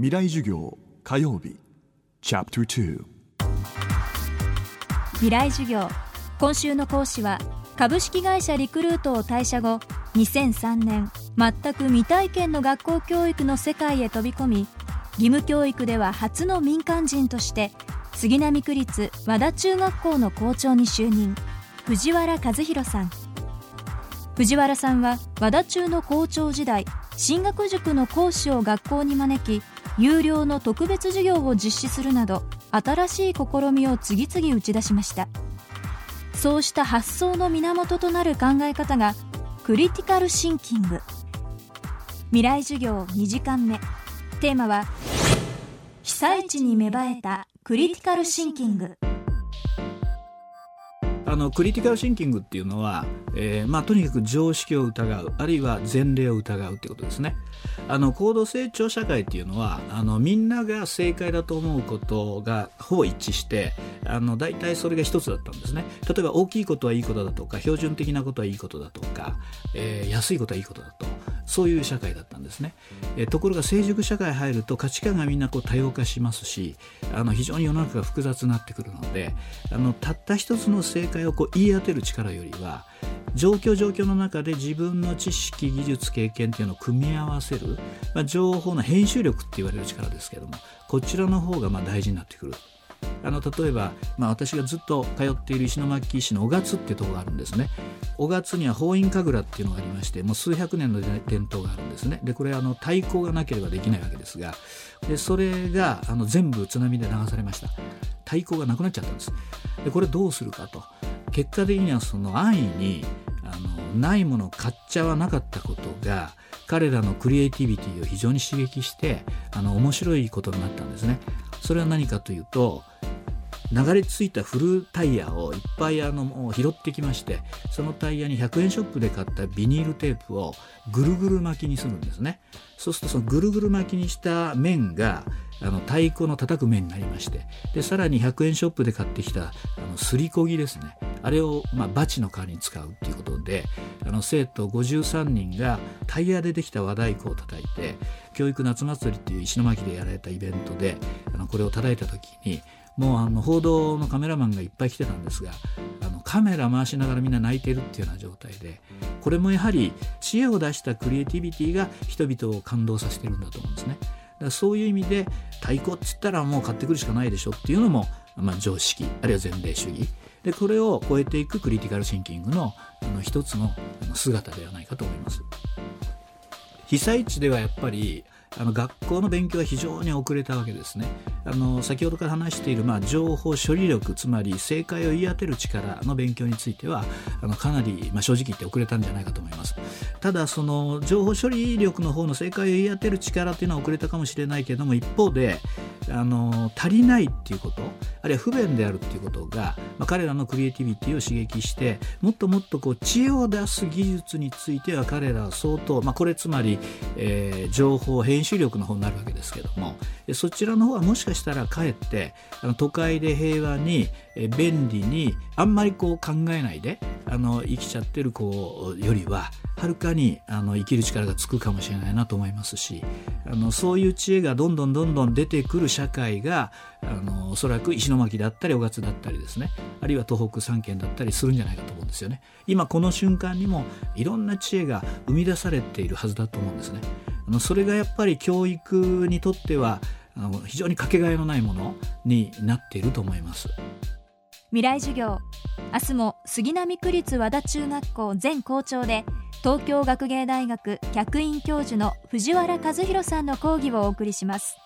未来授業火曜日チャプター未来授業今週の講師は株式会社リクルートを退社後2003年全く未体験の学校教育の世界へ飛び込み義務教育では初の民間人として杉並区立和田中学校の校長に就任藤原和弘さん。藤原さんは和田中の校長時代進学塾の講師を学校に招き有料の特別授業を実施するなど新しい試みを次々打ち出しました。そうした発想の源となる考え方がクリティカルシンキング。未来授業2時間目。テーマは被災地に芽生えたクリティカルシンキング。のクリティカルシンキングっていうのは、えーまあ、とにかく常識を疑うあるいは前例を疑うってことですね。あの高度成長社会っていうのはあのみんなが正解だと思うことがほぼ一致してあの大体それが一つだったんですね。例えば大きいことはいいことだとか標準的なことはいいことだとか、えー、安いことはいいことだと。そういう社会だったんですね、えところが成熟社会入ると価値観がみんなこう多様化しますしあの非常に世の中が複雑になってくるのであのたった一つの正解をこう言い当てる力よりは状況状況の中で自分の知識技術経験っていうのを組み合わせる、まあ、情報の編集力って言われる力ですけどもこちらの方がま大事になってくる。あの例えば、まあ、私がずっと通っている石巻市の小勝っていうとこがあるんですね。小勝には法院神楽っていうのがありましてもう数百年の伝統があるんですね。でこれあの太鼓がなければできないわけですがでそれがあの全部津波で流されました。太鼓がなくなっちゃったんです。でこれどうするかと。結果的にはその安易にあのないものを買っちゃわなかったことが彼らのクリエイティビティを非常に刺激してあの面白いことになったんですね。それは何かというと流れ着いたフルタイヤをいっぱいあの拾ってきましてそのタイヤに100円ショップで買ったビニールテープをぐるぐる巻きにするんですね。そうするとそのぐるぐる巻きにした面があの太鼓の叩く面になりましてでさらに100円ショップで買ってきたあのすりこぎですね。あれを、まあ、バチの代わりに使うっていうことであの生徒53人がタイヤでできた和太鼓を叩いて教育夏祭りっていう石巻でやられたイベントであのこれを叩いた時にもうあの報道のカメラマンがいっぱい来てたんですがあのカメラ回しながらみんな泣いてるっていうような状態でこれもやはり知恵を出したクリエイティビティが人々を感動させてるんだと思うんですね。だそういう意味で太鼓っつったらもう買ってくるしかないでしょっていうのも、まあ、常識あるいは前例主義でこれを超えていくクリティカルシンキングのあの一つの姿ではないかと思います。被災地ではやっぱりあの学校の勉強は非常に遅れたわけですね。あの先ほどから話している、まあ、情報処理力つまり正解を言い当てる力の勉強についてはあのかなり、まあ、正直言って遅れたんじゃないかと思います。ただその情報処理力の方の正解を言い当てる力っていうのは遅れたかもしれないけども一方であの足りないっていうことあるいは不便であるっていうことが、まあ、彼らのクリエイティビティを刺激してもっともっとこう知恵を出す技術については彼らは相当、まあ、これつまり、えー、情報編集力の方になるわけですけどもそちらの方はもしかしたらかえってあの都会で平和に、えー、便利にあんまりこう考えないであの生きちゃってる子よりははるかにあの生きる力がつくかもしれないなと思いますしあのそういう知恵がどんどんどんどん出てくる社会があのおそらく石巻だったり雄勝だったりですねあるいは東北3県だったりするんじゃないかと思うんですよね。今この瞬間にもいろんな知恵が生み出されているはずだと思うんですね。あのそれがやっぱり教育にとってはあの非常にかけがえのないものになっていると思います。未来授業明日も杉並区立和田中学校前校長で東京学芸大学客員教授の藤原和弘さんの講義をお送りします。